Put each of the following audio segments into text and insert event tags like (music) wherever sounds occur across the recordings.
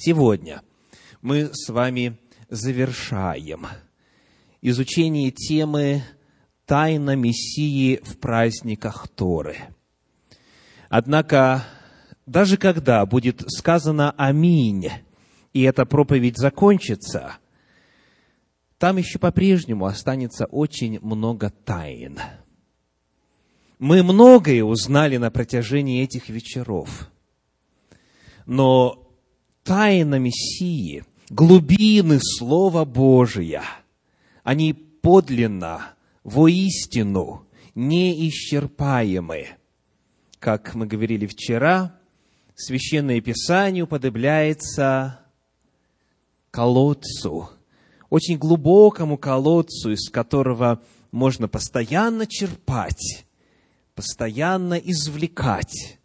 Сегодня мы с вами завершаем изучение темы «Тайна Мессии в праздниках Торы». Однако, даже когда будет сказано «Аминь», и эта проповедь закончится, там еще по-прежнему останется очень много тайн. Мы многое узнали на протяжении этих вечеров. Но тайна Мессии, глубины Слова Божия, они подлинно, воистину, неисчерпаемы. Как мы говорили вчера, Священное Писание уподобляется колодцу, очень глубокому колодцу, из которого можно постоянно черпать, постоянно извлекать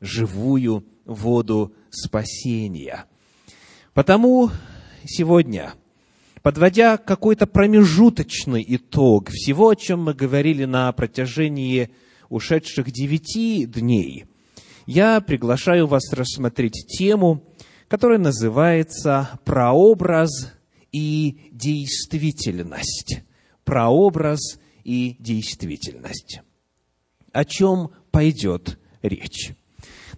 живую воду спасения. Потому сегодня, подводя какой-то промежуточный итог всего, о чем мы говорили на протяжении ушедших девяти дней, я приглашаю вас рассмотреть тему, которая называется «Прообраз и действительность». Прообраз и действительность. О чем пойдет речь?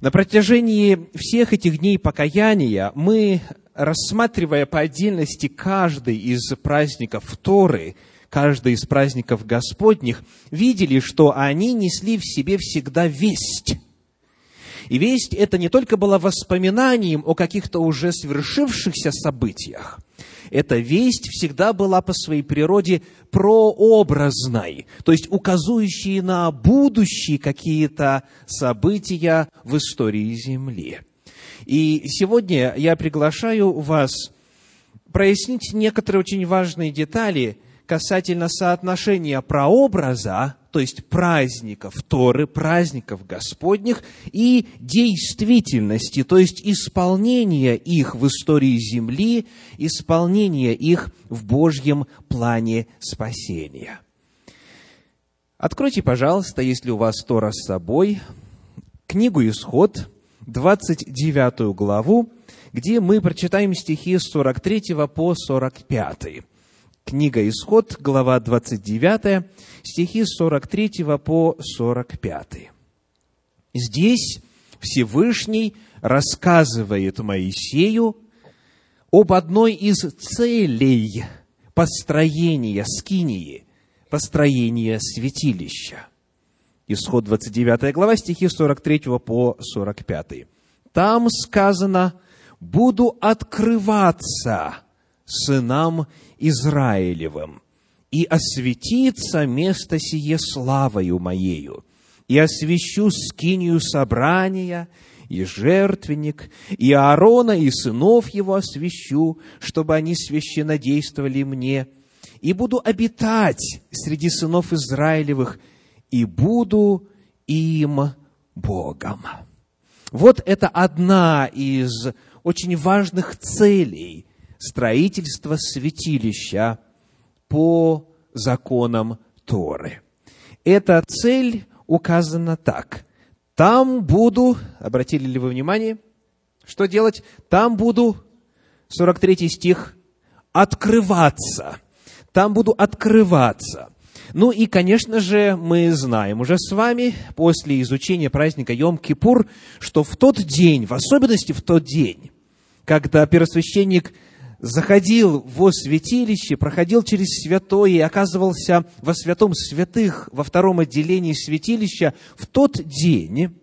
На протяжении всех этих дней покаяния мы, рассматривая по отдельности каждый из праздников Торы, каждый из праздников Господних, видели, что они несли в себе всегда весть. И весть это не только была воспоминанием о каких-то уже свершившихся событиях, эта весть всегда была по своей природе прообразной, то есть указывающей на будущие какие-то события в истории Земли. И сегодня я приглашаю вас прояснить некоторые очень важные детали касательно соотношения прообраза то есть праздников Торы, праздников Господних, и действительности, то есть исполнения их в истории земли, исполнения их в Божьем плане спасения. Откройте, пожалуйста, если у вас Тора с собой, книгу «Исход», 29 главу, где мы прочитаем стихи с 43 по 45. Книга Исход, глава 29, стихи с 43 по 45. Здесь Всевышний рассказывает Моисею об одной из целей построения скинии, построения святилища. Исход 29 глава, стихи 43 по 45. Там сказано, «Буду открываться сынам Израилевым, и осветится место сие славою моею, и освящу скинию собрания, и жертвенник, и Аарона, и сынов его освящу, чтобы они священно действовали мне, и буду обитать среди сынов Израилевых, и буду им Богом. Вот это одна из очень важных целей строительства святилища по законам Торы. Эта цель указана так. Там буду, обратили ли вы внимание, что делать? Там буду, 43 стих, открываться. Там буду открываться. Ну и, конечно же, мы знаем уже с вами, после изучения праздника Йом-Кипур, что в тот день, в особенности в тот день, когда первосвященник заходил во святилище, проходил через святое и оказывался во святом святых, во втором отделении святилища, в тот день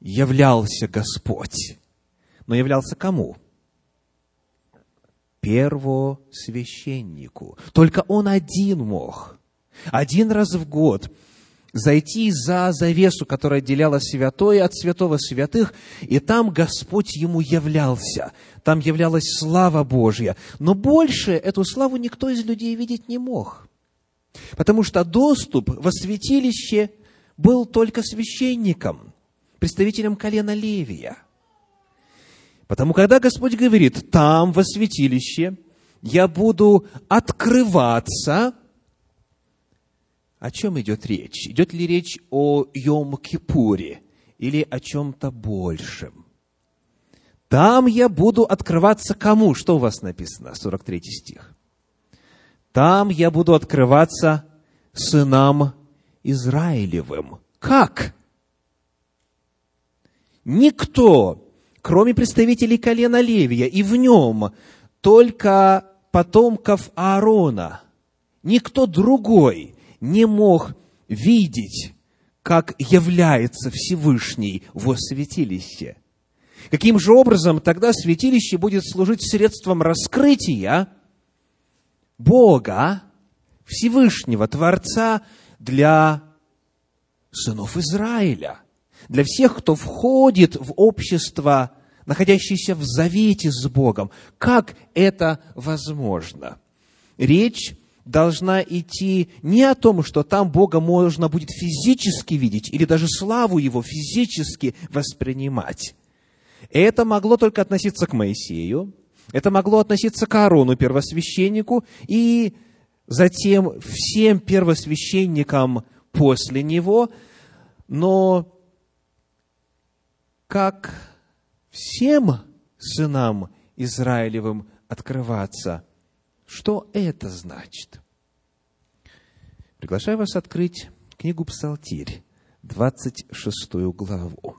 являлся Господь. Но являлся кому? Первосвященнику. Только он один мог. Один раз в год зайти за завесу, которая отделяла святое от святого святых, и там Господь ему являлся. Там являлась слава Божья. Но больше эту славу никто из людей видеть не мог. Потому что доступ во святилище был только священником, представителем колена Левия. Потому когда Господь говорит, там во святилище я буду открываться, о чем идет речь? Идет ли речь о Йом-Кипуре или о чем-то большем? Там я буду открываться кому? Что у вас написано? 43 стих. Там я буду открываться сынам Израилевым. Как? Никто, кроме представителей колена Левия, и в нем только потомков Аарона, никто другой не мог видеть, как является Всевышний во святилище. Каким же образом тогда святилище будет служить средством раскрытия Бога, Всевышнего, Творца для сынов Израиля, для всех, кто входит в общество, находящееся в завете с Богом. Как это возможно? Речь должна идти не о том, что там Бога можно будет физически видеть или даже славу Его физически воспринимать. Это могло только относиться к Моисею, это могло относиться к Аарону, первосвященнику, и затем всем первосвященникам после него, но как всем сынам Израилевым открываться – что это значит? Приглашаю вас открыть книгу «Псалтирь», 26 главу.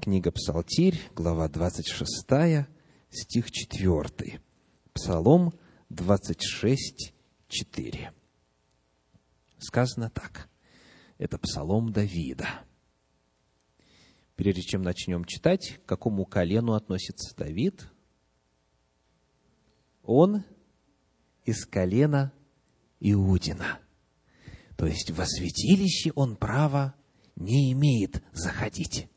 Книга «Псалтирь», глава 26, стих 4. Псалом 26, 4. Сказано так. Это псалом Давида. Прежде чем начнем читать, к какому колену относится Давид, он из колена Иудина. То есть во святилище он права не имеет заходить.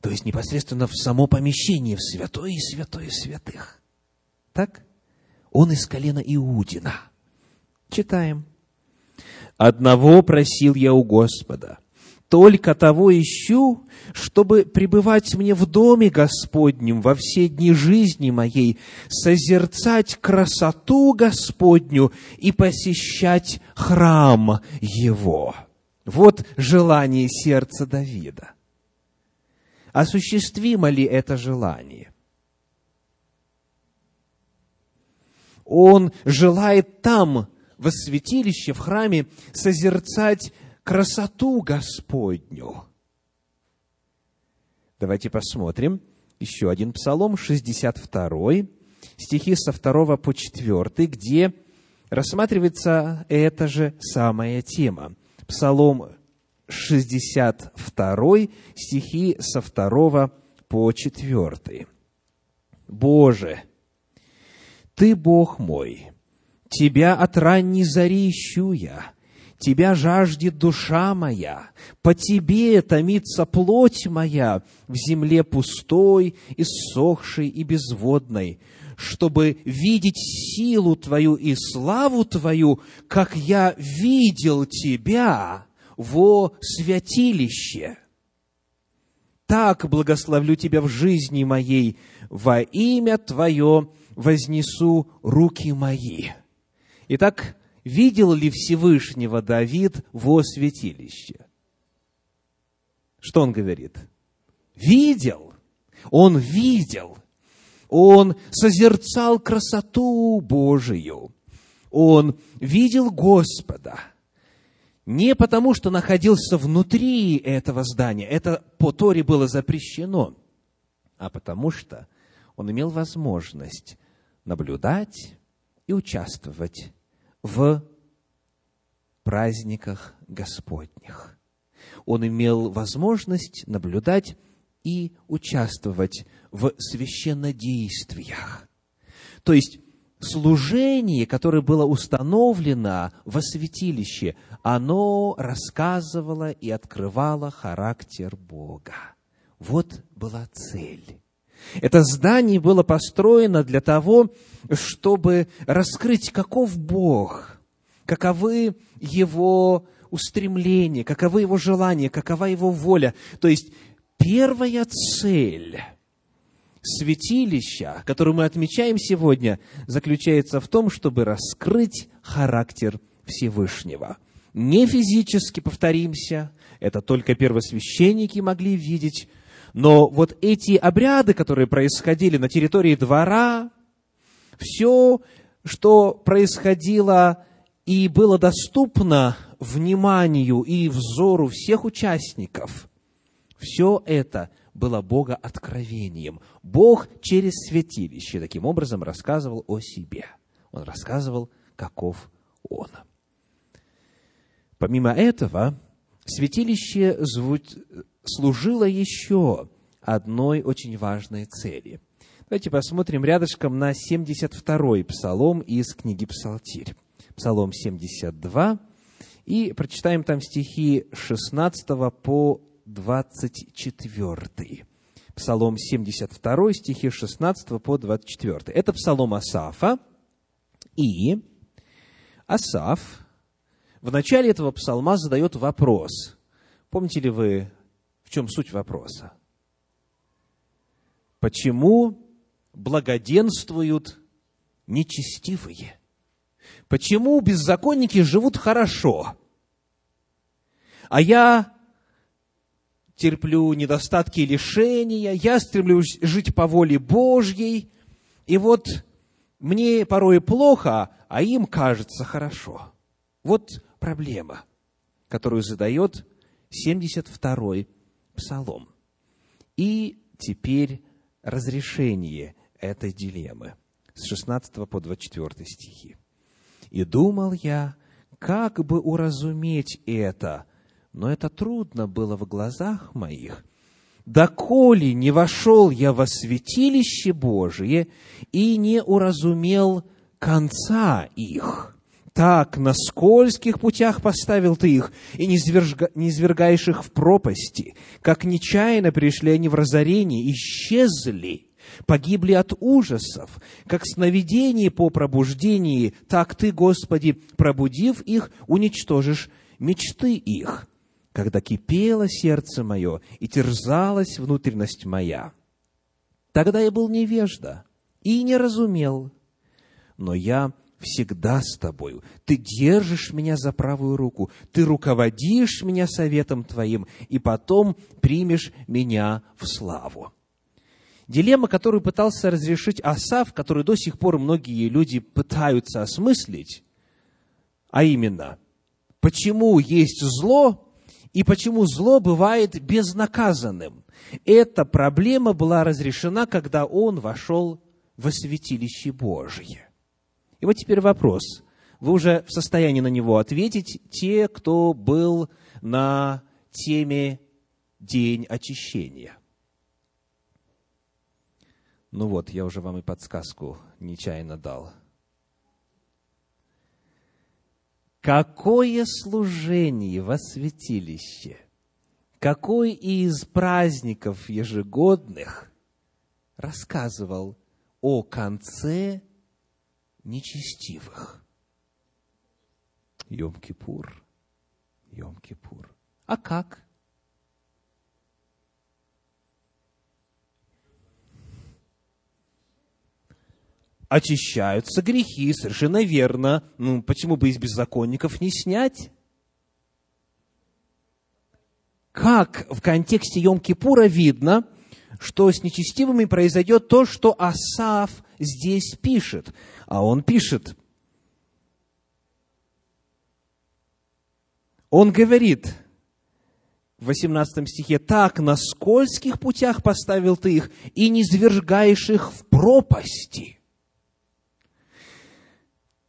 То есть непосредственно в само помещение, в святое и святое святых. Так? Он из колена Иудина. Читаем. «Одного просил я у Господа, только того ищу, чтобы пребывать мне в доме Господнем во все дни жизни моей, созерцать красоту Господню и посещать храм Его. Вот желание сердца Давида. Осуществимо ли это желание? Он желает там, во святилище, в храме, созерцать красоту Господню. Давайте посмотрим. Еще один псалом, 62, стихи со 2 по 4, где рассматривается эта же самая тема. Псалом 62, стихи со 2 по 4. «Боже, Ты Бог мой, Тебя от ранней зари ищу я, Тебя жаждет душа моя, по Тебе томится плоть моя в земле пустой, иссохшей и безводной, чтобы видеть силу Твою и славу Твою, как я видел Тебя во святилище. Так благословлю Тебя в жизни моей, во имя Твое вознесу руки мои. Итак, видел ли Всевышнего Давид во святилище? Что он говорит? Видел. Он видел. Он созерцал красоту Божию. Он видел Господа. Не потому, что находился внутри этого здания, это по Торе было запрещено, а потому что он имел возможность наблюдать и участвовать в праздниках Господних. Он имел возможность наблюдать и участвовать в священнодействиях. То есть, служение, которое было установлено во святилище, оно рассказывало и открывало характер Бога. Вот была цель. Это здание было построено для того, чтобы раскрыть, каков Бог, каковы Его устремления, каковы Его желания, какова Его воля. То есть, первая цель святилища, которую мы отмечаем сегодня, заключается в том, чтобы раскрыть характер Всевышнего. Не физически повторимся, это только первосвященники могли видеть, Но вот эти обряды, которые происходили на территории двора, все, что происходило и было доступно вниманию и взору всех участников, все это было Бога откровением. Бог через святилище таким образом рассказывал о себе. Он рассказывал, каков Он. Помимо этого, святилище служило еще одной очень важной цели. Давайте посмотрим рядышком на 72-й псалом из книги «Псалтирь». Псалом 72, и прочитаем там стихи 16 по 24. Псалом 72, стихи 16 по 24. Это псалом Асафа, и Асаф в начале этого псалма задает вопрос. Помните ли вы, в чем суть вопроса? Почему благоденствуют нечестивые? Почему беззаконники живут хорошо? А я терплю недостатки и лишения, я стремлюсь жить по воле Божьей, и вот мне порой плохо, а им кажется хорошо. Вот проблема, которую задает 72-й псалом. И теперь разрешение этой дилеммы с 16 по 24 стихи. «И думал я, как бы уразуметь это, но это трудно было в глазах моих, доколе не вошел я во святилище Божие и не уразумел конца их. Так на скользких путях поставил ты их, и не, зверга, не извергаешь их в пропасти, как нечаянно пришли они в разорение, исчезли, погибли от ужасов, как сновидение по пробуждении, так ты, Господи, пробудив их, уничтожишь мечты их. Когда кипело сердце мое и терзалась внутренность моя. Тогда я был невежда и не разумел, но я всегда с тобою. Ты держишь меня за правую руку, ты руководишь меня советом твоим, и потом примешь меня в славу. Дилемма, которую пытался разрешить Асав, которую до сих пор многие люди пытаются осмыслить, а именно, почему есть зло, и почему зло бывает безнаказанным. Эта проблема была разрешена, когда он вошел во святилище Божие. И вот теперь вопрос. Вы уже в состоянии на него ответить, те, кто был на теме День очищения. Ну вот, я уже вам и подсказку нечаянно дал – какое служение во святилище, какой из праздников ежегодных рассказывал о конце нечестивых. Йом-Кипур, Йом-Кипур. А как? очищаются грехи, совершенно верно. Ну, почему бы из беззаконников не снять? Как в контексте Йом-Кипура видно, что с нечестивыми произойдет то, что Асав здесь пишет. А он пишет, он говорит в 18 стихе, «Так на скользких путях поставил ты их, и не звергаешь их в пропасти»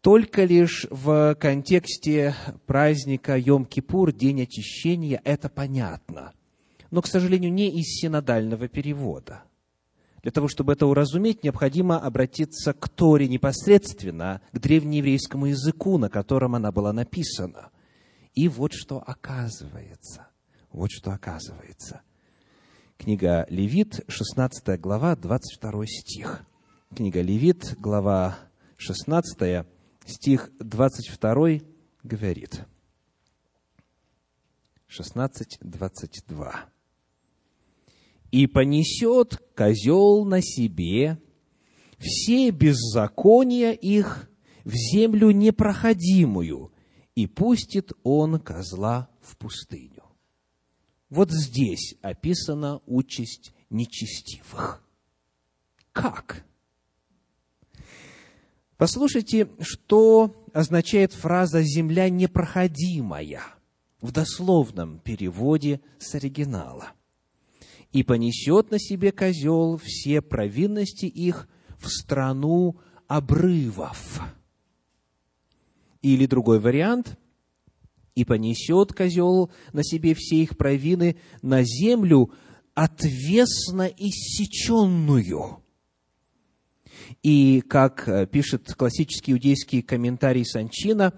только лишь в контексте праздника Йом-Кипур, День очищения, это понятно. Но, к сожалению, не из синодального перевода. Для того, чтобы это уразуметь, необходимо обратиться к Торе непосредственно, к древнееврейскому языку, на котором она была написана. И вот что оказывается. Вот что оказывается. Книга Левит, 16 глава, 22 стих. Книга Левит, глава 16, стих 22 говорит, 16.22. «И понесет козел на себе все беззакония их в землю непроходимую, и пустит он козла в пустыню». Вот здесь описана участь нечестивых. Как? Послушайте, что означает фраза «земля непроходимая» в дословном переводе с оригинала. «И понесет на себе козел все провинности их в страну обрывов». Или другой вариант – и понесет козел на себе все их провины на землю, отвесно иссеченную. И, как э, пишет классический иудейский комментарий Санчина,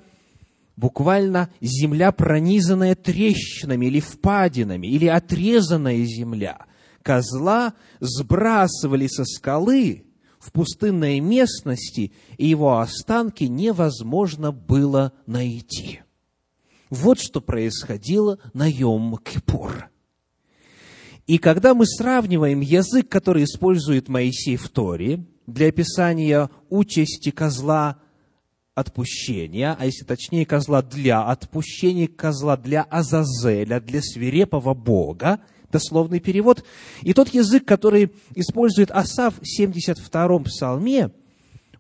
буквально земля, пронизанная трещинами или впадинами, или отрезанная земля. Козла сбрасывали со скалы в пустынной местности, и его останки невозможно было найти. Вот что происходило на Йом-Кипур. И когда мы сравниваем язык, который использует Моисей в Торе для описания участи козла отпущения, а если точнее, козла для отпущения, козла для Азазеля, для свирепого Бога, дословный перевод, и тот язык, который использует Асав в 72-м псалме,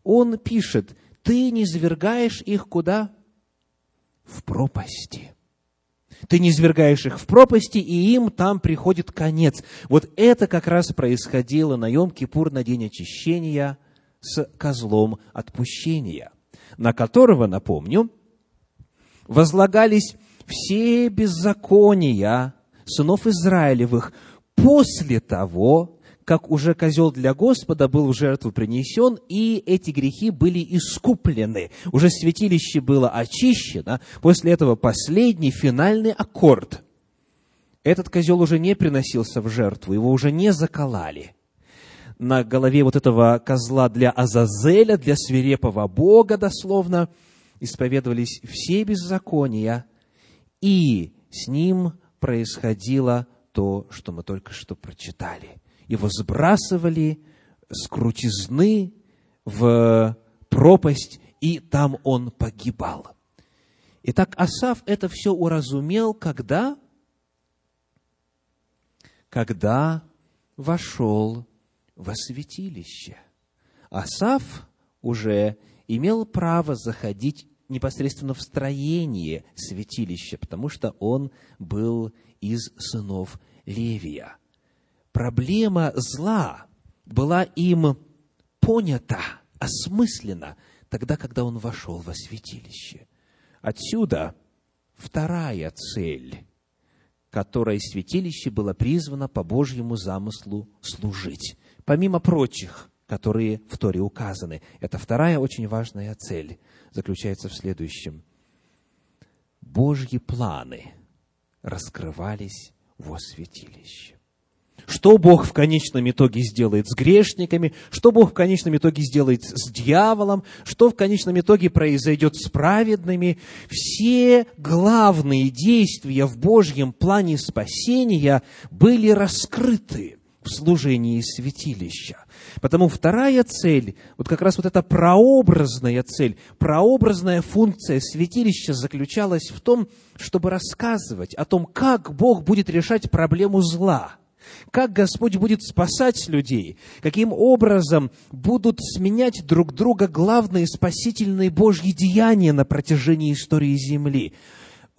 он пишет, «Ты не звергаешь их куда?» В пропасти ты не извергаешь их в пропасти, и им там приходит конец. Вот это как раз происходило на Йом-Кипур, на день очищения, с козлом отпущения, на которого, напомню, возлагались все беззакония сынов Израилевых после того, как уже козел для Господа был в жертву принесен, и эти грехи были искуплены. Уже святилище было очищено. После этого последний, финальный аккорд. Этот козел уже не приносился в жертву, его уже не заколали. На голове вот этого козла для Азазеля, для свирепого Бога, дословно, исповедовались все беззакония, и с ним происходило то, что мы только что прочитали его сбрасывали с крутизны в пропасть, и там он погибал. Итак, Асав это все уразумел, когда? Когда вошел во святилище. Асав уже имел право заходить непосредственно в строение святилища, потому что он был из сынов Левия проблема зла была им понята, осмыслена тогда, когда он вошел во святилище. Отсюда вторая цель, которой святилище было призвано по Божьему замыслу служить. Помимо прочих, которые в Торе указаны. Это вторая очень важная цель заключается в следующем. Божьи планы раскрывались во святилище что Бог в конечном итоге сделает с грешниками, что Бог в конечном итоге сделает с дьяволом, что в конечном итоге произойдет с праведными. Все главные действия в Божьем плане спасения были раскрыты в служении святилища. Потому вторая цель, вот как раз вот эта прообразная цель, прообразная функция святилища заключалась в том, чтобы рассказывать о том, как Бог будет решать проблему зла – как Господь будет спасать людей, каким образом будут сменять друг друга главные спасительные Божьи деяния на протяжении истории Земли.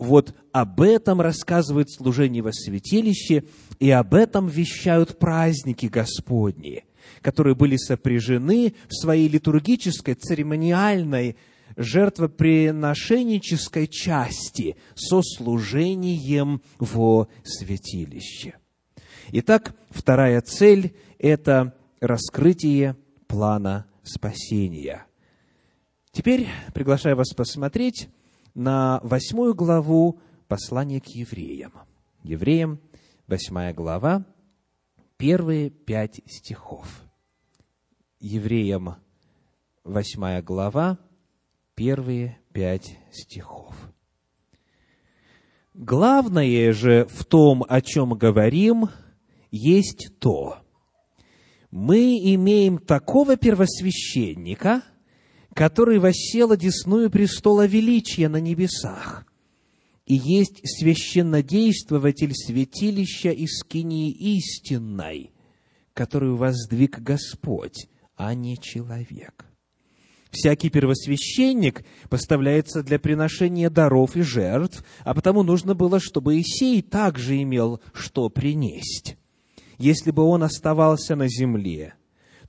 Вот об этом рассказывает служение во святилище, и об этом вещают праздники Господни, которые были сопряжены в своей литургической, церемониальной, жертвоприношеннической части со служением во святилище. Итак, вторая цель – это раскрытие плана спасения. Теперь приглашаю вас посмотреть на восьмую главу послания к евреям. Евреям, восьмая глава, первые пять стихов. Евреям, восьмая глава, первые пять стихов. Главное же в том, о чем говорим – есть то, мы имеем такого первосвященника, который воссел одесную престола величия на небесах, и есть священнодействователь святилища и скинии истинной, которую воздвиг Господь, а не человек. Всякий первосвященник поставляется для приношения даров и жертв, а потому нужно было, чтобы Исей также имел что принесть. Если бы он оставался на земле,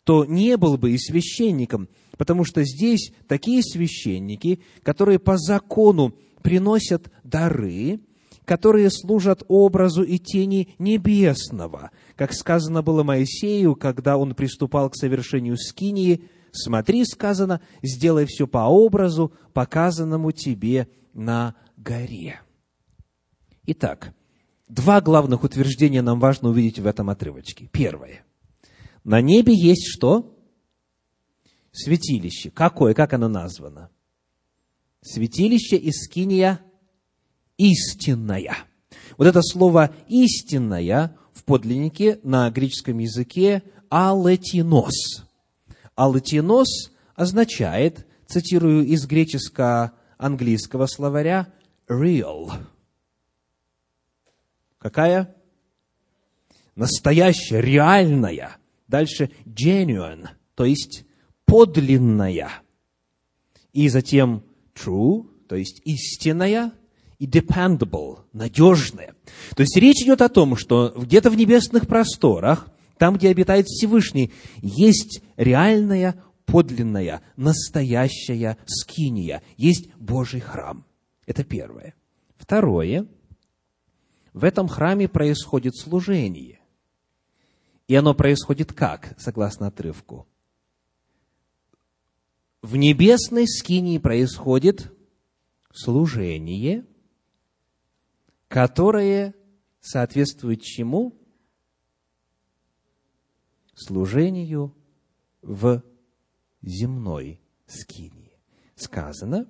то не был бы и священником, потому что здесь такие священники, которые по закону приносят дары, которые служат образу и тени небесного, как сказано было Моисею, когда он приступал к совершению скинии – Смотри, сказано, сделай все по образу, показанному тебе на горе. Итак, два главных утверждения нам важно увидеть в этом отрывочке. Первое. На небе есть что? Святилище. Какое? Как оно названо? Святилище Искиния истинная. Вот это слово истинная в подлиннике на греческом языке алетинос. Алатинос означает, цитирую из греческо-английского словаря, real. Какая? Настоящая, реальная. Дальше genuine, то есть подлинная. И затем true, то есть истинная, и dependable, надежная. То есть речь идет о том, что где-то в небесных просторах там, где обитает Всевышний, есть реальная, подлинная, настоящая скиния, есть Божий храм. Это первое. Второе. В этом храме происходит служение. И оно происходит как, согласно отрывку? В небесной скинии происходит служение, которое соответствует чему? служению в земной скинии. Сказано,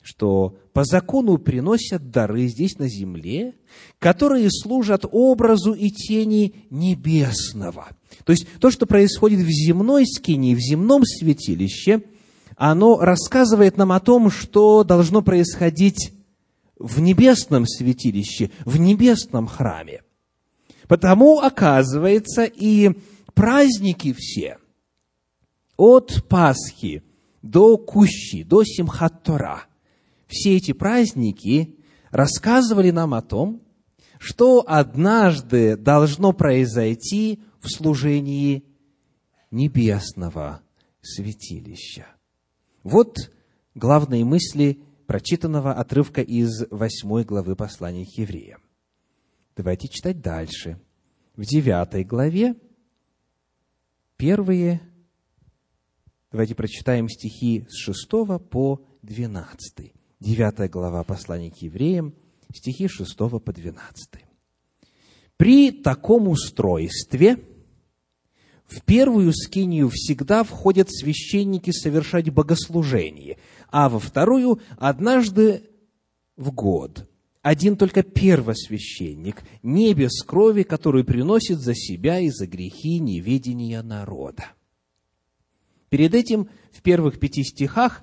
что по закону приносят дары здесь на земле, которые служат образу и тени небесного. То есть то, что происходит в земной скинии, в земном святилище, оно рассказывает нам о том, что должно происходить в небесном святилище, в небесном храме. Потому, оказывается, и праздники все, от Пасхи до Кущи, до Симхат-Тора, все эти праздники рассказывали нам о том, что однажды должно произойти в служении небесного святилища. Вот главные мысли прочитанного отрывка из восьмой главы послания к евреям. Давайте читать дальше. В девятой главе Первые, давайте прочитаем стихи с 6 по 12. 9 глава послания к евреям, стихи 6 по 12. При таком устройстве в первую скинию всегда входят священники совершать богослужение, а во вторую однажды в год один только первосвященник, не без крови, которую приносит за себя и за грехи неведения народа. Перед этим в первых пяти стихах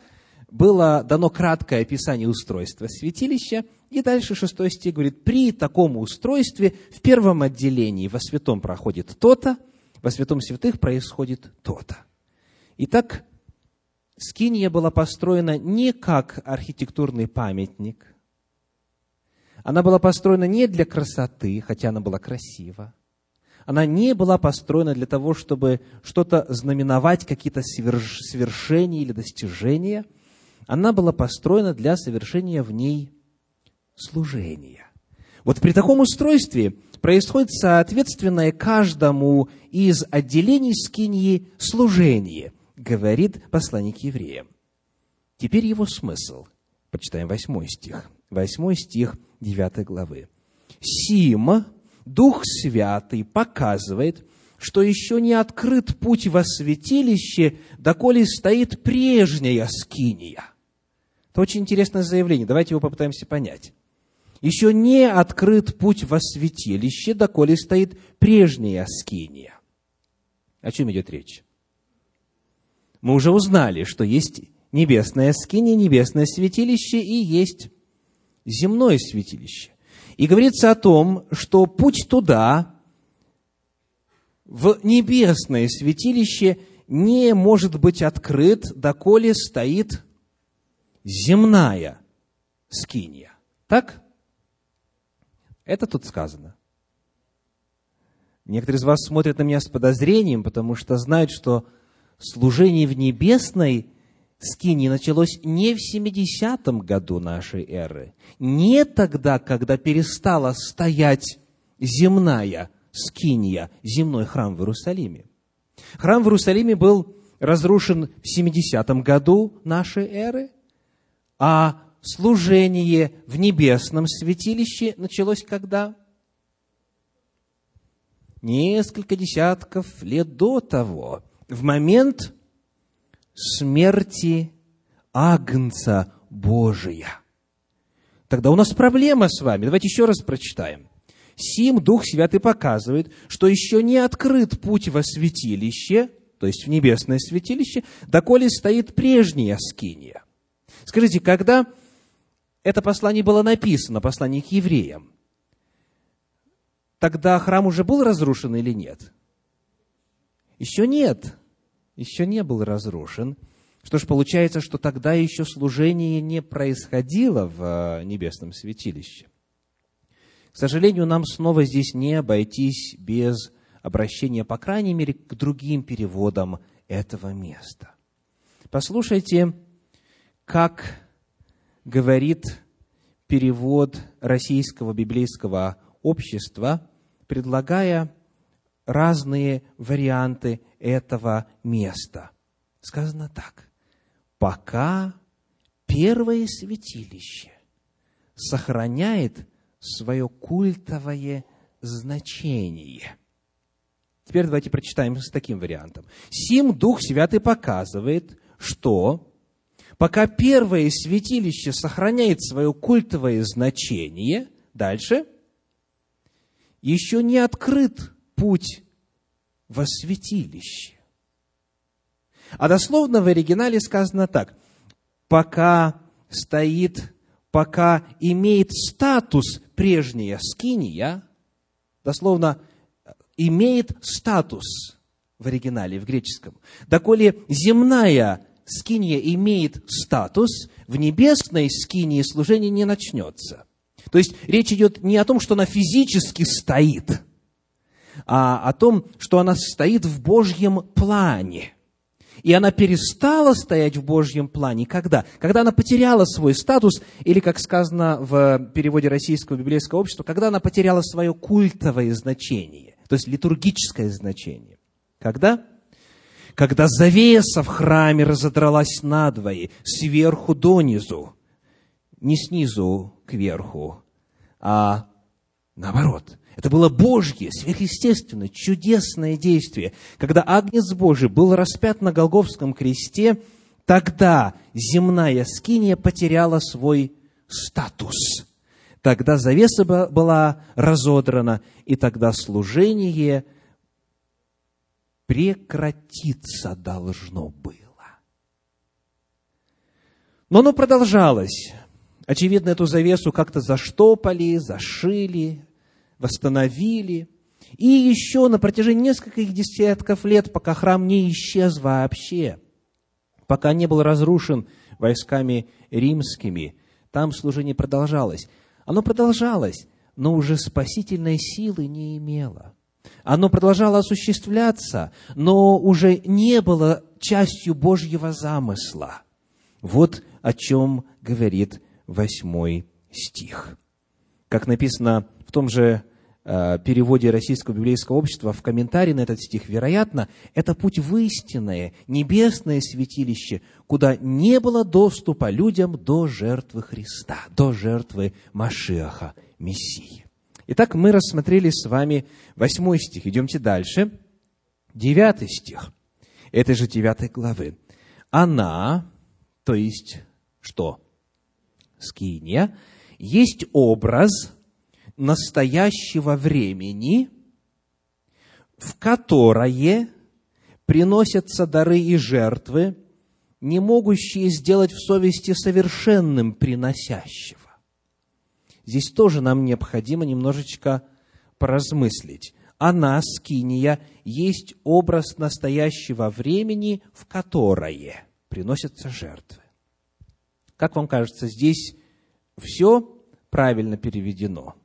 было дано краткое описание устройства святилища, и дальше шестой стих говорит, при таком устройстве в первом отделении во святом проходит то-то, во святом святых происходит то-то. Итак, Скиния была построена не как архитектурный памятник, она была построена не для красоты, хотя она была красива. Она не была построена для того, чтобы что-то знаменовать, какие-то свершения или достижения. Она была построена для совершения в ней служения. Вот при таком устройстве происходит соответственное каждому из отделений скиньи служение, говорит посланник евреям. Теперь его смысл. Почитаем восьмой стих. Восьмой стих 9 главы. Сим, Дух Святый показывает, что еще не открыт путь во святилище, доколе стоит прежняя скиния. Это очень интересное заявление. Давайте его попытаемся понять. Еще не открыт путь во святилище, доколе стоит прежняя скиния. О чем идет речь? Мы уже узнали, что есть небесное скиния, небесное святилище и есть земное святилище. И говорится о том, что путь туда в небесное святилище не может быть открыт, доколе стоит земная скиния. Так? Это тут сказано. Некоторые из вас смотрят на меня с подозрением, потому что знают, что служение в небесной скинии началось не в 70-м году нашей эры, не тогда, когда перестала стоять земная скиния, земной храм в Иерусалиме. Храм в Иерусалиме был разрушен в 70-м году нашей эры, а служение в небесном святилище началось когда? Несколько десятков лет до того, в момент смерти Агнца Божия. Тогда у нас проблема с вами. Давайте еще раз прочитаем. Сим Дух Святый показывает, что еще не открыт путь во святилище, то есть в небесное святилище, доколе стоит прежняя скиния. Скажите, когда это послание было написано, послание к евреям, тогда храм уже был разрушен или нет? Еще нет. Еще не был разрушен. Что ж, получается, что тогда еще служение не происходило в э, небесном святилище. К сожалению, нам снова здесь не обойтись без обращения, по крайней мере, к другим переводам этого места. Послушайте, как говорит перевод Российского библейского общества, предлагая разные варианты этого места. Сказано так. Пока первое святилище сохраняет свое культовое значение. Теперь давайте прочитаем с таким вариантом. Сим Дух Святый показывает, что пока первое святилище сохраняет свое культовое значение, дальше, еще не открыт путь во святилище. А дословно в оригинале сказано так. Пока стоит, пока имеет статус прежняя скиния, дословно имеет статус в оригинале, в греческом. Доколе земная скиния имеет статус, в небесной скинии служение не начнется. То есть речь идет не о том, что она физически стоит, а о том, что она стоит в Божьем плане. И она перестала стоять в Божьем плане. Когда? Когда она потеряла свой статус, или, как сказано в переводе Российского библейского общества, когда она потеряла свое культовое значение, то есть литургическое значение. Когда? Когда завеса в храме разодралась надвое, сверху донизу, не снизу кверху, а наоборот. Это было Божье, сверхъестественное, чудесное действие. Когда Агнец Божий был распят на Голговском кресте, тогда земная скиния потеряла свой статус. Тогда завеса была разодрана, и тогда служение прекратиться должно было. Но оно продолжалось. Очевидно, эту завесу как-то заштопали, зашили, восстановили. И еще на протяжении нескольких десятков лет, пока храм не исчез вообще, пока не был разрушен войсками римскими, там служение продолжалось. Оно продолжалось, но уже спасительной силы не имело. Оно продолжало осуществляться, но уже не было частью Божьего замысла. Вот о чем говорит восьмой стих. Как написано в том же э, переводе Российского библейского общества в комментарии на этот стих, вероятно, это путь в истинное, небесное святилище, куда не было доступа людям до жертвы Христа, до жертвы Машиаха, Мессии. Итак, мы рассмотрели с вами восьмой стих. Идемте дальше. Девятый стих этой же девятой главы. Она, то есть что? Скиния, есть образ настоящего времени, в которое приносятся дары и жертвы, не могущие сделать в совести совершенным приносящего. Здесь тоже нам необходимо немножечко поразмыслить. она, скиния, есть образ настоящего времени, в которое приносятся жертвы. Как вам кажется, здесь все правильно переведено?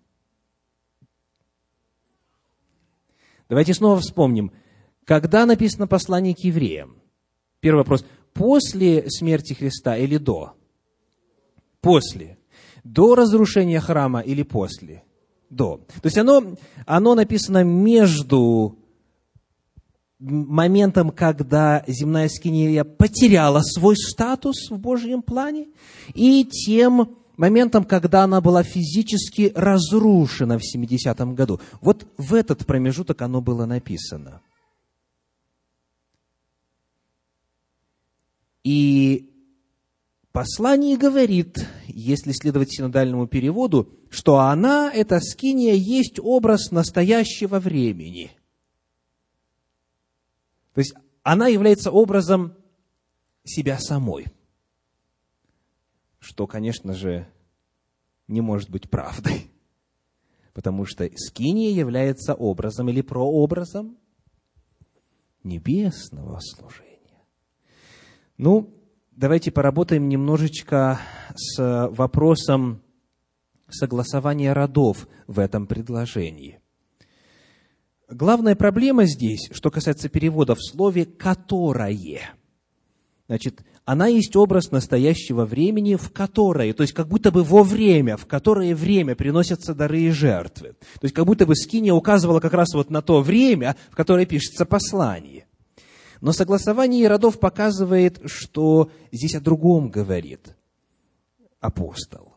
Давайте снова вспомним, когда написано послание к евреям. Первый вопрос. После смерти Христа или до? После. До разрушения храма или после? До. То есть оно, оно написано между моментом, когда земная скиния потеряла свой статус в Божьем плане, и тем моментом, когда она была физически разрушена в 70-м году. Вот в этот промежуток оно было написано. И послание говорит, если следовать синодальному переводу, что она, эта скиния, есть образ настоящего времени – то есть она является образом себя самой. Что, конечно же, не может быть правдой. Потому что скиния является образом или прообразом небесного служения. Ну, давайте поработаем немножечко с вопросом согласования родов в этом предложении – Главная проблема здесь, что касается перевода в слове «которое». Значит, она есть образ настоящего времени, в которое, то есть как будто бы во время, в которое время приносятся дары и жертвы. То есть как будто бы Скиния указывала как раз вот на то время, в которое пишется послание. Но согласование родов показывает, что здесь о другом говорит апостол.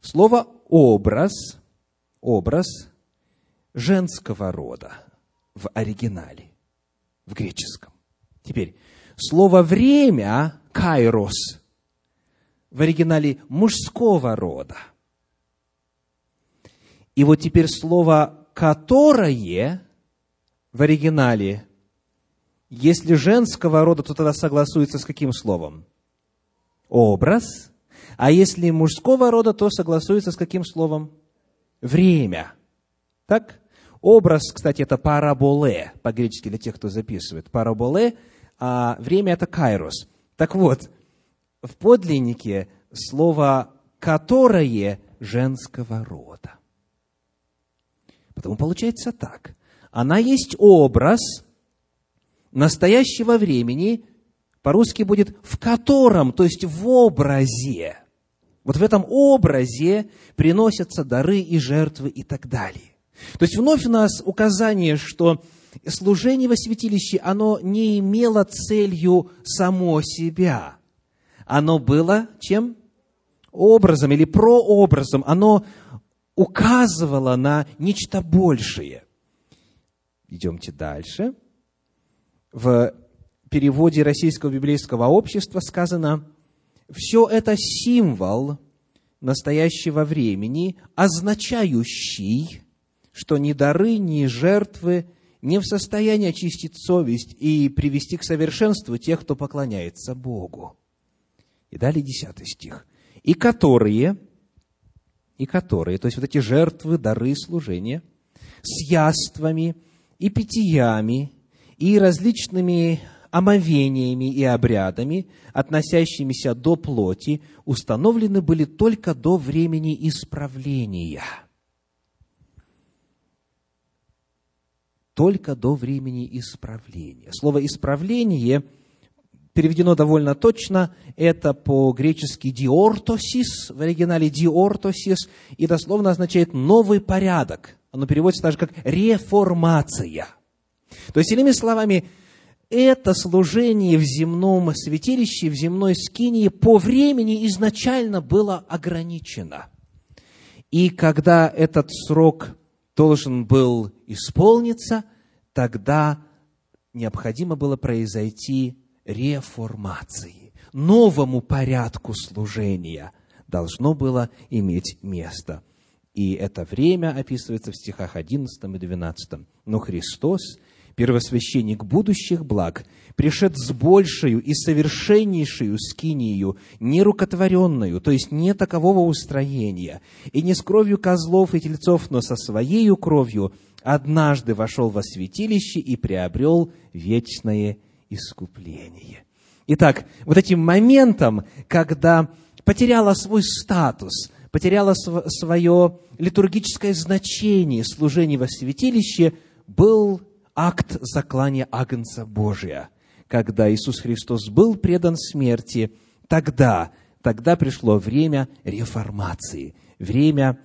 Слово «образ», образ женского рода – в оригинале, в греческом. Теперь, слово «время» – «кайрос» в оригинале мужского рода. И вот теперь слово «которое» в оригинале, если женского рода, то тогда согласуется с каким словом? Образ. А если мужского рода, то согласуется с каким словом? Время. Так? Образ, кстати, это параболе, по-гречески для тех, кто записывает. Параболе, а время это кайрос. Так вот, в подлиннике слово «которое» женского рода. Потому получается так. Она есть образ настоящего времени, по-русски будет «в котором», то есть в образе. Вот в этом образе приносятся дары и жертвы и так далее. То есть вновь у нас указание, что служение во святилище, оно не имело целью само себя. Оно было чем? Образом или прообразом. Оно указывало на нечто большее. Идемте дальше. В переводе Российского библейского общества сказано, все это символ настоящего времени, означающий что ни дары, ни жертвы не в состоянии очистить совесть и привести к совершенству тех, кто поклоняется Богу. И далее десятый стих. И которые, и которые, то есть вот эти жертвы, дары, служения, с яствами и питьями и различными омовениями и обрядами, относящимися до плоти, установлены были только до времени исправления – только до времени исправления. Слово «исправление» переведено довольно точно. Это по-гречески «диортосис», в оригинале «диортосис», и дословно означает «новый порядок». Оно переводится даже как «реформация». То есть, иными словами, это служение в земном святилище, в земной скинии по времени изначально было ограничено. И когда этот срок должен был исполниться, тогда необходимо было произойти реформации. Новому порядку служения должно было иметь место. И это время описывается в стихах 11 и 12. Но Христос, первосвященник будущих благ, пришед с большую и совершеннейшую скинию, нерукотворенную, то есть не такового устроения, и не с кровью козлов и тельцов, но со своей кровью, однажды вошел во святилище и приобрел вечное искупление. Итак, вот этим моментом, когда потеряла свой статус, потеряла свое литургическое значение служения во святилище, был акт заклания Агнца Божия. Когда Иисус Христос был предан смерти, тогда, тогда пришло время реформации, время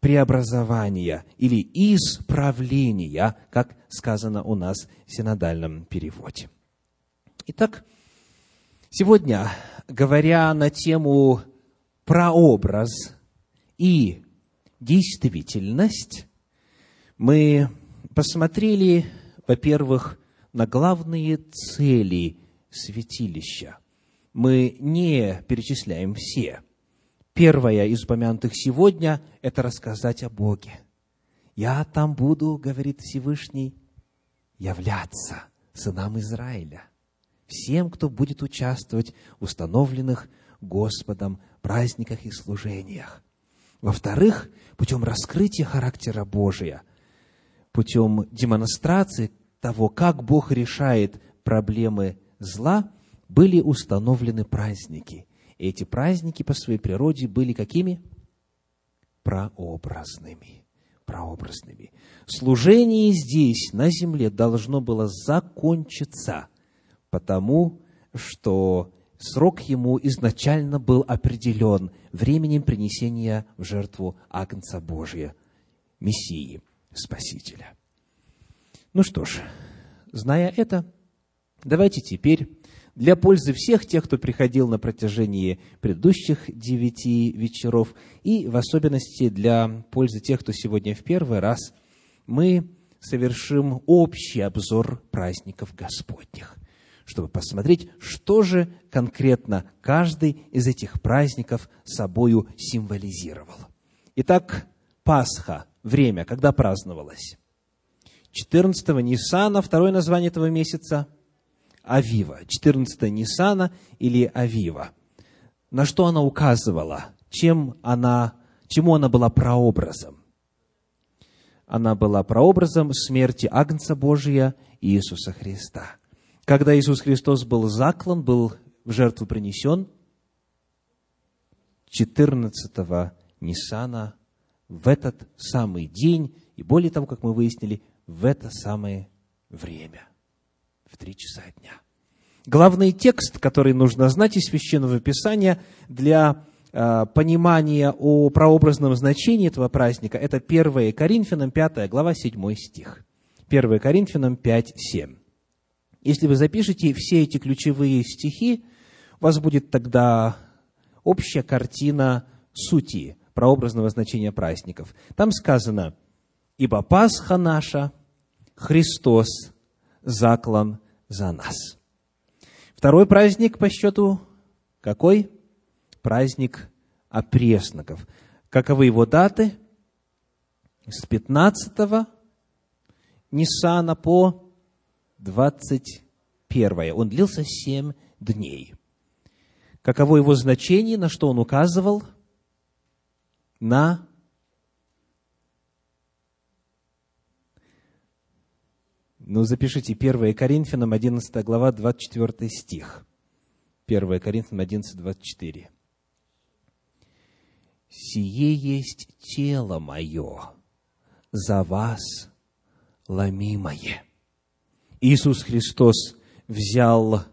преобразования или исправления, как сказано у нас в синодальном переводе. Итак, сегодня, говоря на тему прообраз и действительность, мы посмотрели, во-первых, на главные цели святилища. Мы не перечисляем все. Первое из упомянутых сегодня – это рассказать о Боге. «Я там буду, — говорит Всевышний, — являться сынам Израиля, всем, кто будет участвовать в установленных Господом праздниках и служениях. Во-вторых, путем раскрытия характера Божия, путем демонстрации того, как Бог решает проблемы зла, были установлены праздники. И эти праздники по своей природе были какими? Прообразными. Прообразными. Служение здесь, на земле, должно было закончиться, потому что срок ему изначально был определен временем принесения в жертву Агнца Божия, Мессии, Спасителя. Ну что ж, зная это, давайте теперь для пользы всех тех, кто приходил на протяжении предыдущих девяти вечеров, и в особенности для пользы тех, кто сегодня в первый раз, мы совершим общий обзор праздников Господних чтобы посмотреть, что же конкретно каждый из этих праздников собою символизировал. Итак, Пасха, время, когда праздновалось? 14-го Ниссана, второе название этого месяца – Авива. 14 Ниссана или Авива. На что она указывала? Чем она, чему она была прообразом? Она была прообразом смерти Агнца Божия Иисуса Христа – когда Иисус Христос был заклан, был в жертву принесен, 14 Ниссана в этот самый день, и более того, как мы выяснили, в это самое время, в три часа дня. Главный текст, который нужно знать из Священного Писания для э, понимания о прообразном значении этого праздника, это 1 Коринфянам 5 глава 7 стих. 1 Коринфянам 5, 7. Если вы запишете все эти ключевые стихи, у вас будет тогда общая картина сути, прообразного значения праздников. Там сказано, «Ибо Пасха наша, Христос заклан за нас». Второй праздник по счету какой? Праздник опресноков. Каковы его даты? С 15 Ниссана по 21. Он длился 7 дней. Каково его значение, на что он указывал? На Ну, запишите 1 Коринфянам 11 глава, 24 стих. 1 Коринфянам 11, 24. «Сие есть тело мое, за вас ломимое». Иисус Христос взял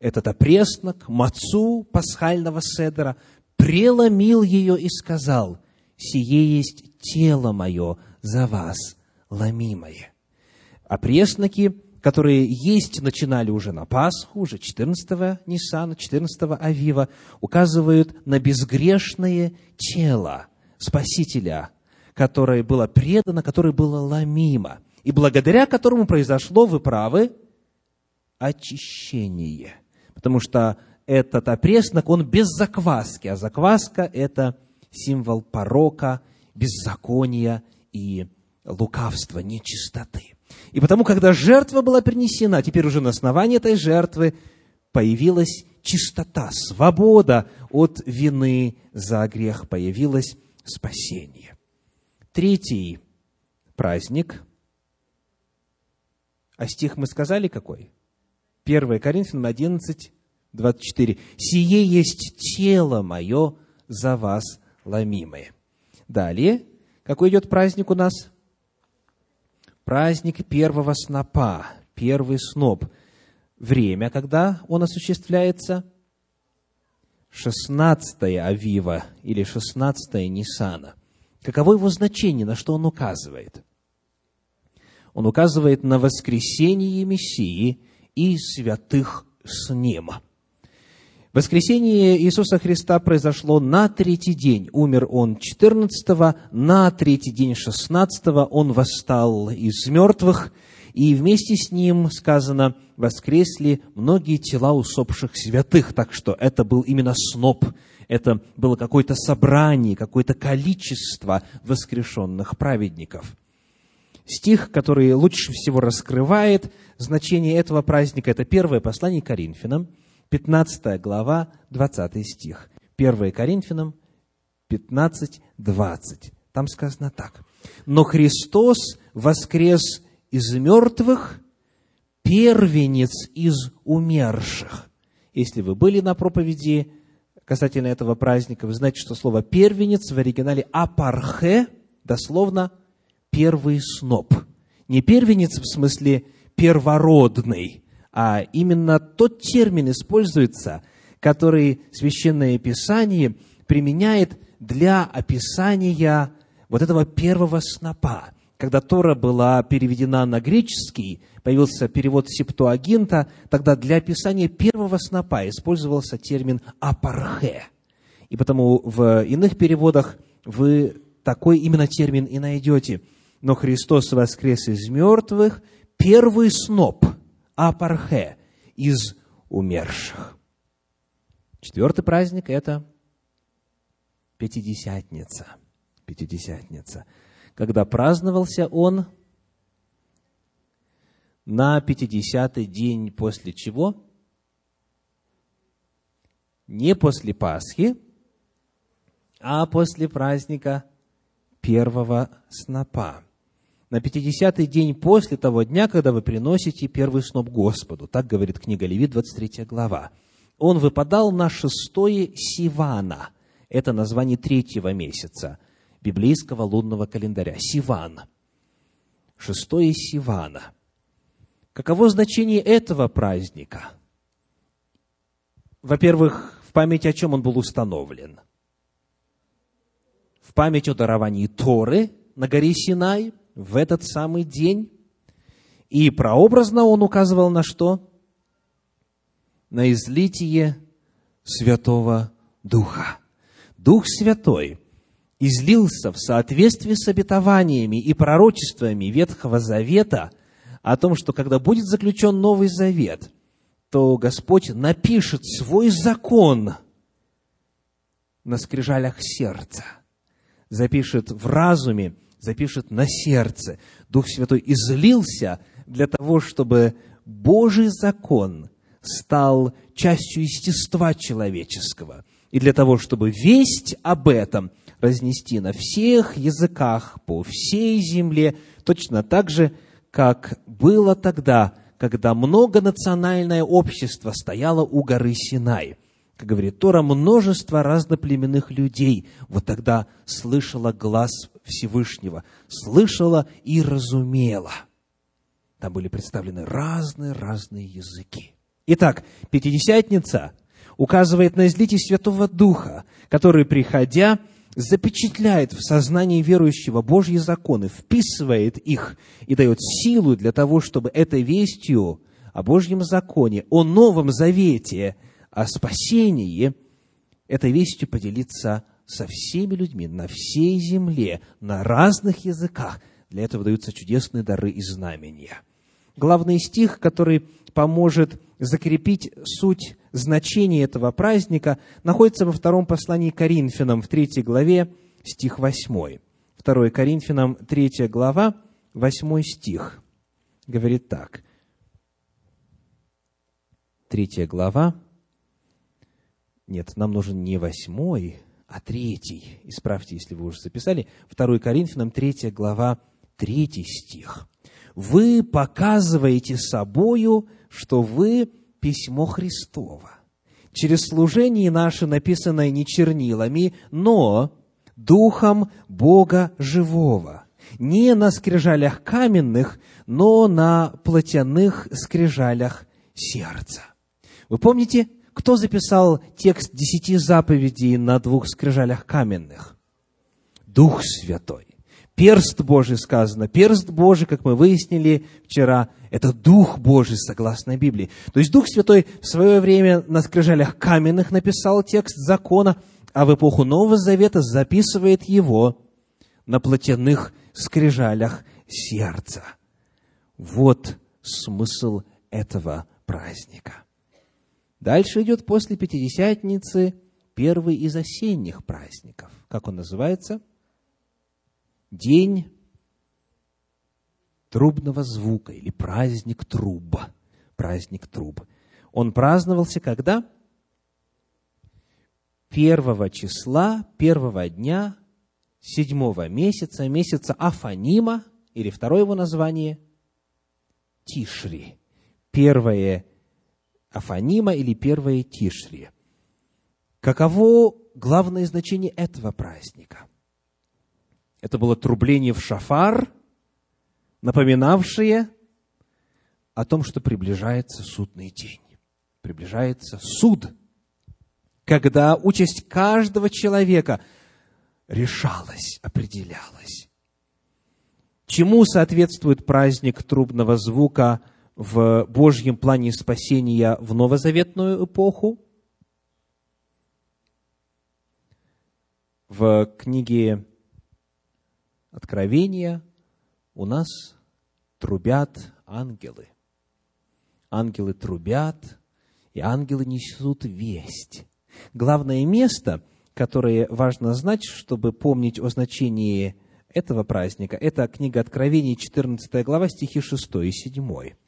этот опреснок, мацу пасхального седера, преломил ее и сказал, «Сие есть тело мое за вас, ломимое». Опресноки, которые есть, начинали уже на Пасху, уже 14-го Ниссана, 14-го Авива, указывают на безгрешное тело Спасителя, которое было предано, которое было ломимо – и благодаря которому произошло, вы правы, очищение. Потому что этот опреснок, он без закваски, а закваска – это символ порока, беззакония и лукавства, нечистоты. И потому, когда жертва была принесена, теперь уже на основании этой жертвы появилась чистота, свобода от вины за грех, появилось спасение. Третий праздник. А стих мы сказали какой? 1 Коринфянам 11, 24. «Сие есть тело мое за вас ломимое». Далее, какой идет праздник у нас? Праздник первого снопа, первый сноп. Время, когда он осуществляется? 16 Авива или 16 Нисана. Каково его значение, на что он указывает? Он указывает на воскресение Мессии и святых с ним. Воскресение Иисуса Христа произошло на третий день. Умер Он 14-го, на третий день 16-го Он восстал из мертвых, и вместе с Ним, сказано, воскресли многие тела усопших святых. Так что это был именно сноп, это было какое-то собрание, какое-то количество воскрешенных праведников. Стих, который лучше всего раскрывает значение этого праздника, это первое послание Коринфянам, 15 глава, 20 стих. 1 Коринфянам 15, 20. Там сказано так. «Но Христос воскрес из мертвых, первенец из умерших». Если вы были на проповеди касательно этого праздника, вы знаете, что слово «первенец» в оригинале «апархе» дословно «первый сноп». Не первенец в смысле первородный, а именно тот термин используется, который Священное Писание применяет для описания вот этого первого снопа. Когда Тора была переведена на греческий, появился перевод септуагинта, тогда для описания первого снопа использовался термин «апархе». И потому в иных переводах вы такой именно термин и найдете. Но Христос воскрес из мертвых, первый сноп – апархе, из умерших. Четвертый праздник – это Пятидесятница. Пятидесятница. Когда праздновался он на пятидесятый день после чего? Не после Пасхи, а после праздника первого снопа на 50-й день после того дня, когда вы приносите первый сноп Господу. Так говорит книга Левит, 23 глава. Он выпадал на шестое Сивана. Это название третьего месяца библейского лунного календаря. Сиван. Шестое Сивана. Каково значение этого праздника? Во-первых, в память о чем он был установлен? В память о даровании Торы на горе Синай – в этот самый день. И прообразно он указывал на что? На излитие Святого Духа. Дух Святой излился в соответствии с обетованиями и пророчествами Ветхого Завета о том, что когда будет заключен Новый Завет, то Господь напишет свой закон на скрижалях сердца, запишет в разуме запишет на сердце. Дух Святой излился для того, чтобы Божий закон стал частью естества человеческого. И для того, чтобы весть об этом разнести на всех языках, по всей земле, точно так же, как было тогда, когда многонациональное общество стояло у горы Синай – как говорит Тора, множество разноплеменных людей вот тогда слышала глаз Всевышнего, слышала и разумела. Там были представлены разные-разные языки. Итак, Пятидесятница указывает на излитие Святого Духа, который, приходя, запечатляет в сознании верующего Божьи законы, вписывает их и дает силу для того, чтобы этой вестью о Божьем законе, о Новом Завете – о спасении, этой вестью поделиться со всеми людьми на всей земле, на разных языках. Для этого даются чудесные дары и знамения. Главный стих, который поможет закрепить суть значения этого праздника, находится во втором послании Коринфянам в третьей главе, стих 8. 2 Коринфянам, третья глава, 8 стих. Говорит так. Третья глава, нет, нам нужен не восьмой, а третий. Исправьте, если вы уже записали. Второй Коринфянам, третья глава, Третий стих. «Вы показываете собою, что вы письмо Христово, через служение наше, написанное не чернилами, но Духом Бога живого, не на скрижалях каменных, но на плотяных скрижалях сердца». Вы помните, кто записал текст десяти заповедей на двух скрижалях каменных? Дух Святой. Перст Божий сказано. Перст Божий, как мы выяснили вчера, это Дух Божий, согласно Библии. То есть Дух Святой в свое время на скрижалях каменных написал текст закона, а в эпоху Нового Завета записывает его на плотяных скрижалях сердца. Вот смысл этого праздника. Дальше идет после Пятидесятницы первый из осенних праздников. Как он называется? День трубного звука или праздник труб. Праздник труб. Он праздновался когда? Первого числа, первого дня, седьмого месяца, месяца Афанима, или второе его название – Тишри. Первое Афанима или первое Тишри. Каково главное значение этого праздника? Это было трубление в шафар, напоминавшее о том, что приближается судный день. Приближается суд, когда участь каждого человека решалась, определялась. Чему соответствует праздник трубного звука – в Божьем плане спасения в новозаветную эпоху. В книге Откровения у нас трубят ангелы. Ангелы трубят, и ангелы несут весть. Главное место, которое важно знать, чтобы помнить о значении этого праздника, это книга Откровений, 14 глава, стихи 6 и 7.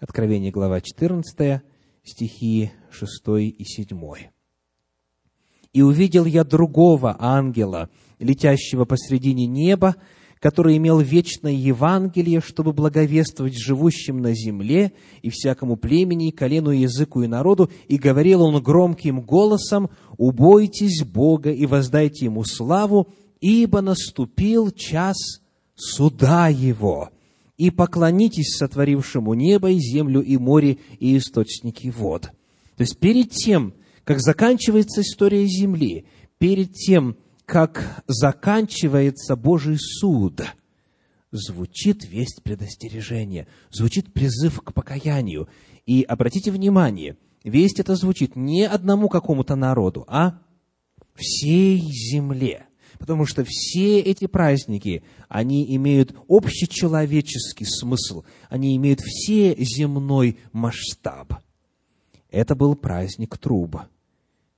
Откровение, глава 14, стихи 6 и 7. «И увидел я другого ангела, летящего посредине неба, который имел вечное Евангелие, чтобы благовествовать живущим на земле и всякому племени, колену, языку и народу, и говорил он громким голосом, «Убойтесь Бога и воздайте Ему славу, ибо наступил час суда Его, и поклонитесь сотворившему небо и землю и море и источники вод». То есть перед тем, как заканчивается история Земли, перед тем, как заканчивается Божий суд, звучит весть предостережения, звучит призыв к покаянию. И обратите внимание, весть это звучит не одному какому-то народу, а всей земле – Потому что все эти праздники, они имеют общечеловеческий смысл, они имеют все земной масштаб. Это был праздник труб.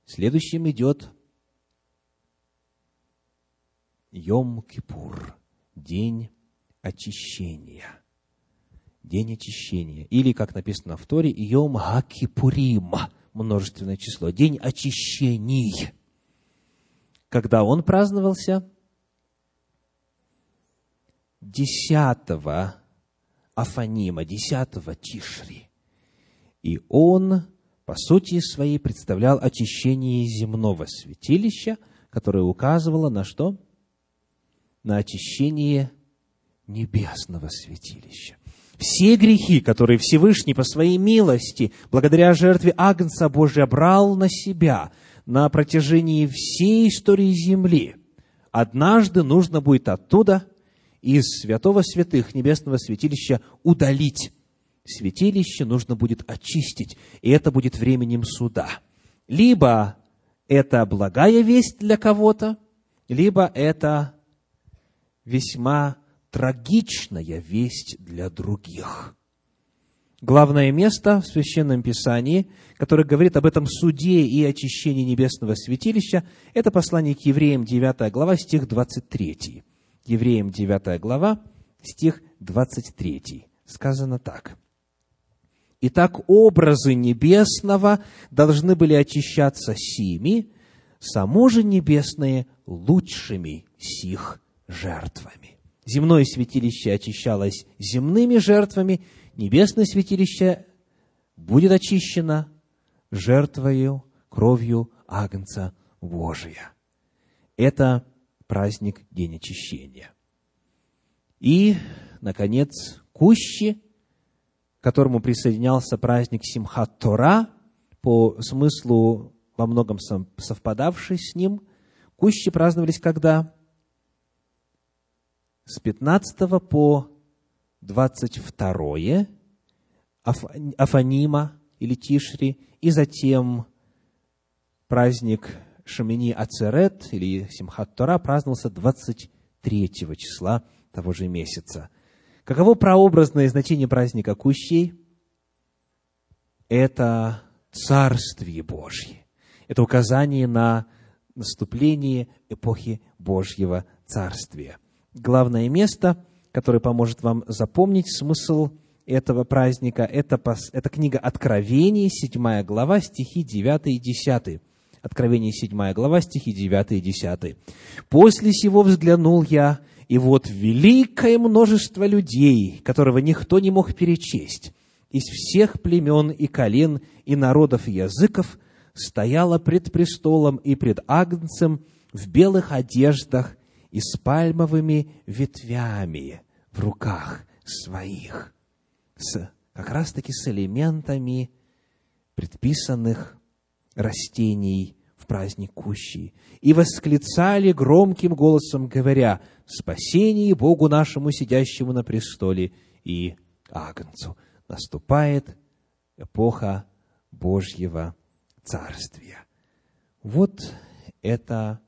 Следующим идет Йом-Кипур, день очищения. День очищения. Или, как написано в Торе, Йом-Хакипурим, множественное число, день очищений когда он праздновался 10 Афанима, 10 Тишри. И он, по сути своей, представлял очищение земного святилища, которое указывало на что? На очищение небесного святилища. Все грехи, которые Всевышний по своей милости, благодаря жертве Агнца Божия, брал на себя – на протяжении всей истории Земли. Однажды нужно будет оттуда, из святого святых небесного святилища, удалить. Святилище нужно будет очистить, и это будет временем суда. Либо это благая весть для кого-то, либо это весьма трагичная весть для других главное место в Священном Писании, которое говорит об этом суде и очищении небесного святилища, это послание к евреям 9 глава, стих 23. Евреям 9 глава, стих 23. Сказано так. Итак, образы небесного должны были очищаться сими, само же небесное лучшими сих жертвами. Земное святилище очищалось земными жертвами, небесное святилище будет очищено жертвою, кровью Агнца Божия. Это праздник День очищения. И, наконец, Кущи, к которому присоединялся праздник Симхат Тора, по смыслу во многом совпадавший с ним. Кущи праздновались когда? С 15 по 22 Афанима или Тишри, и затем праздник Шамини Ацерет или Симхат Тора праздновался 23 числа того же месяца. Каково прообразное значение праздника Кущей? Это Царствие Божье. Это указание на наступление эпохи Божьего Царствия. Главное место, которое поможет вам запомнить смысл этого праздника, это, это книга Откровений, 7 глава, стихи 9 и 10. Откровение, 7 глава, стихи 9 и 10. «После сего взглянул я, и вот великое множество людей, которого никто не мог перечесть, из всех племен и колен, и народов, и языков, стояла пред престолом и пред Агнцем в белых одеждах и с пальмовыми ветвями в руках своих, с, как раз-таки с элементами предписанных растений в праздник Кущи, и восклицали громким голосом, говоря, «Спасение Богу нашему, сидящему на престоле, и Агнцу!» Наступает эпоха Божьего Царствия. Вот это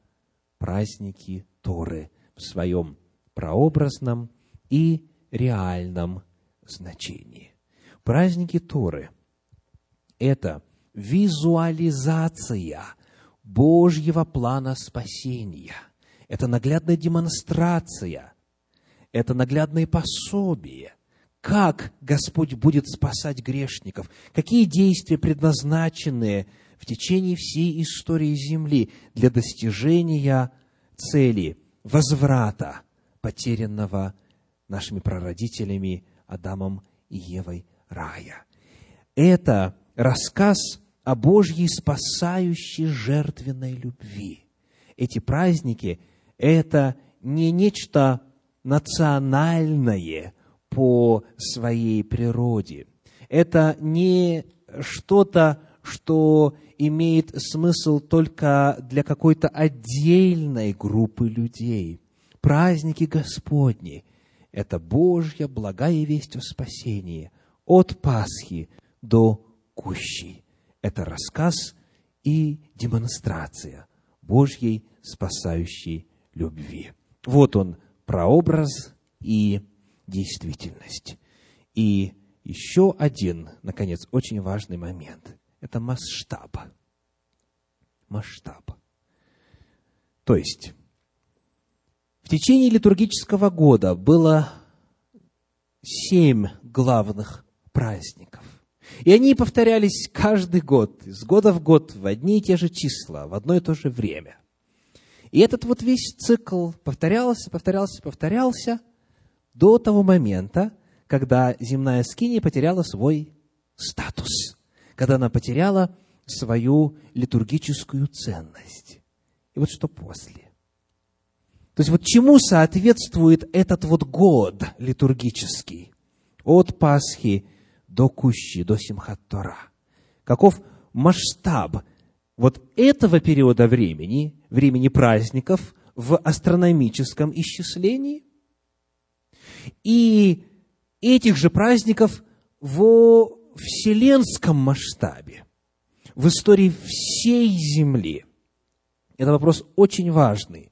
праздники Торы в своем прообразном и реальном значении. Праздники Торы – это визуализация Божьего плана спасения. Это наглядная демонстрация, это наглядное пособие, как Господь будет спасать грешников, какие действия предназначены в течение всей истории Земли для достижения цели возврата потерянного нашими прародителями Адамом и Евой рая. Это рассказ о Божьей спасающей жертвенной любви. Эти праздники – это не нечто национальное, по своей природе. Это не что-то, что имеет смысл только для какой-то отдельной группы людей. Праздники Господни – это Божья благая весть о спасении от Пасхи до Кущи. Это рассказ и демонстрация Божьей спасающей любви. Вот он, прообраз и действительность. И еще один, наконец, очень важный момент – это масштаб. Масштаб. То есть, в течение литургического года было семь главных праздников. И они повторялись каждый год, из года в год, в одни и те же числа, в одно и то же время. И этот вот весь цикл повторялся, повторялся, повторялся – до того момента, когда земная скиния потеряла свой статус, когда она потеряла свою литургическую ценность. И вот что после. То есть вот чему соответствует этот вот год литургический? От Пасхи до Кущи, до Симхат-Тора. Каков масштаб вот этого периода времени, времени праздников в астрономическом исчислении – и этих же праздников во вселенском масштабе, в истории всей Земли. Это вопрос очень важный.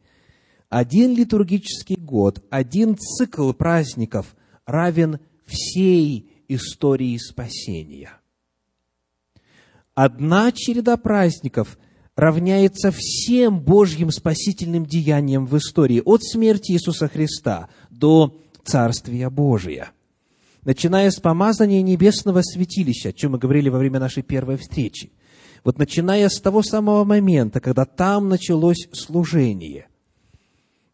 Один литургический год, один цикл праздников равен всей истории спасения. Одна череда праздников равняется всем Божьим спасительным деяниям в истории, от смерти Иисуса Христа до Царствия Божия. Начиная с помазания небесного святилища, о чем мы говорили во время нашей первой встречи. Вот начиная с того самого момента, когда там началось служение,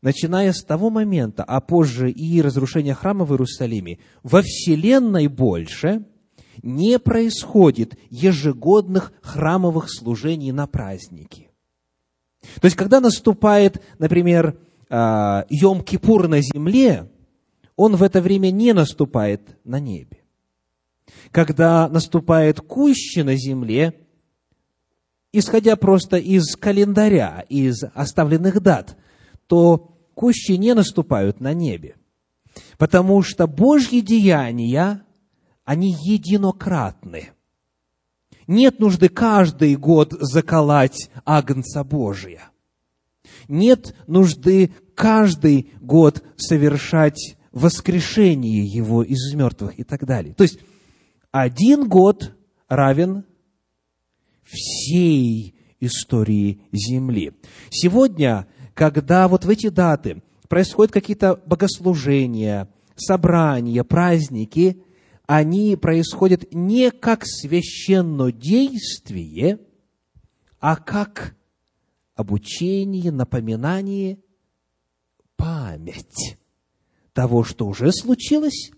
начиная с того момента, а позже и разрушения храма в Иерусалиме, во Вселенной больше не происходит ежегодных храмовых служений на праздники. То есть, когда наступает, например, а, Йом-Кипур на земле, он в это время не наступает на небе. Когда наступает Кущи на земле, исходя просто из календаря, из оставленных дат, то Кущи не наступают на небе. Потому что Божьи деяния, они единократны. Нет нужды каждый год заколоть Агнца Божия. Нет нужды каждый год совершать воскрешение Его из мертвых и так далее. То есть, один год равен всей истории Земли. Сегодня, когда вот в эти даты происходят какие-то богослужения, собрания, праздники, они происходят не как священное действие, а как обучение, напоминание, память того, что уже случилось,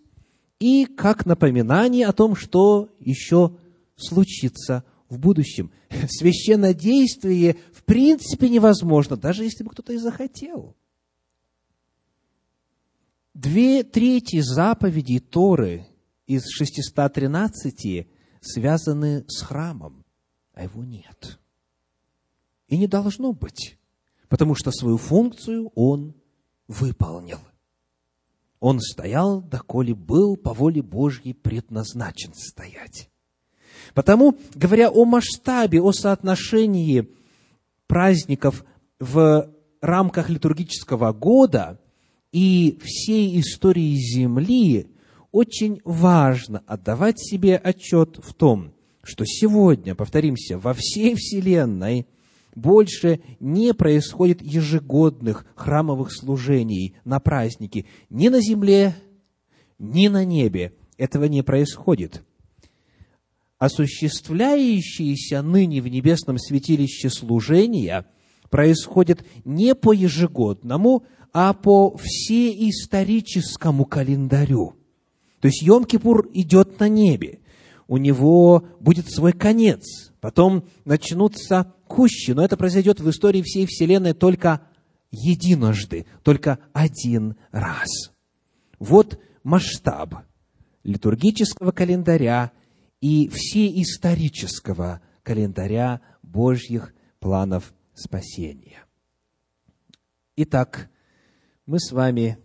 и как напоминание о том, что еще случится в будущем. (laughs) Священное действие в принципе невозможно, даже если бы кто-то и захотел. Две трети заповедей Торы из 613 связаны с храмом, а его нет. И не должно быть, потому что свою функцию он выполнил. Он стоял, доколе был по воле Божьей предназначен стоять. Потому, говоря о масштабе, о соотношении праздников в рамках литургического года и всей истории Земли, очень важно отдавать себе отчет в том, что сегодня, повторимся, во всей Вселенной – больше не происходит ежегодных храмовых служений на праздники ни на земле, ни на небе. Этого не происходит. Осуществляющиеся ныне в небесном святилище служения происходят не по ежегодному, а по всеисторическому календарю. То есть Йом-Кипур идет на небе. У него будет свой конец. Потом начнутся кущи, но это произойдет в истории всей Вселенной только единожды, только один раз. Вот масштаб литургического календаря и всеисторического календаря Божьих планов спасения. Итак, мы с вами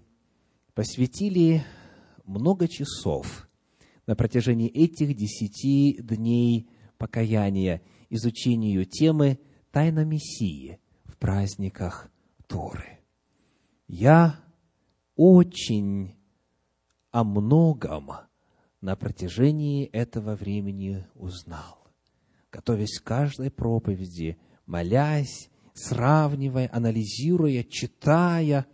посвятили много часов на протяжении этих десяти дней покаяния – изучению темы «Тайна Мессии» в праздниках Торы. Я очень о многом на протяжении этого времени узнал, готовясь к каждой проповеди, молясь, сравнивая, анализируя, читая,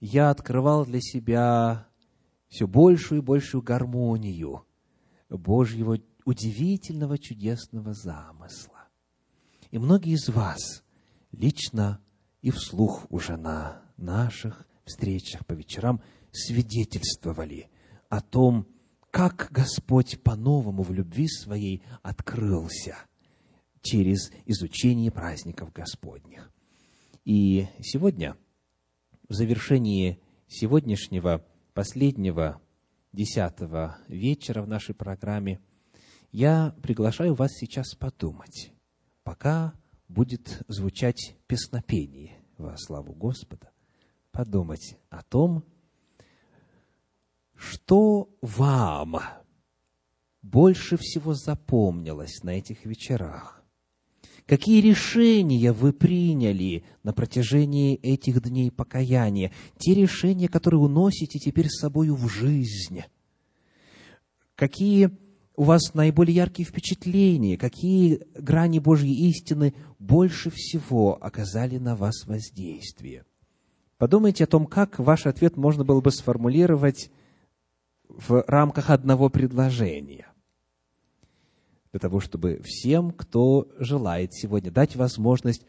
я открывал для себя все большую и большую гармонию Божьего удивительного, чудесного замысла. И многие из вас лично и вслух уже на наших встречах по вечерам свидетельствовали о том, как Господь по-новому в любви своей открылся через изучение праздников Господних. И сегодня, в завершении сегодняшнего последнего десятого вечера в нашей программе – я приглашаю вас сейчас подумать, пока будет звучать песнопение во славу Господа, подумать о том, что вам больше всего запомнилось на этих вечерах, какие решения вы приняли на протяжении этих дней покаяния, те решения, которые уносите теперь с собою в жизнь, какие у вас наиболее яркие впечатления, какие грани Божьей истины больше всего оказали на вас воздействие. Подумайте о том, как ваш ответ можно было бы сформулировать в рамках одного предложения. Для того, чтобы всем, кто желает сегодня, дать возможность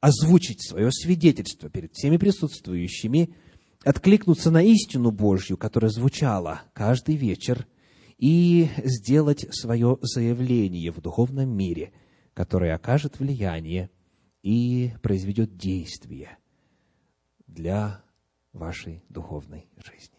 озвучить свое свидетельство перед всеми присутствующими, откликнуться на истину Божью, которая звучала каждый вечер, и сделать свое заявление в духовном мире, которое окажет влияние и произведет действие для вашей духовной жизни.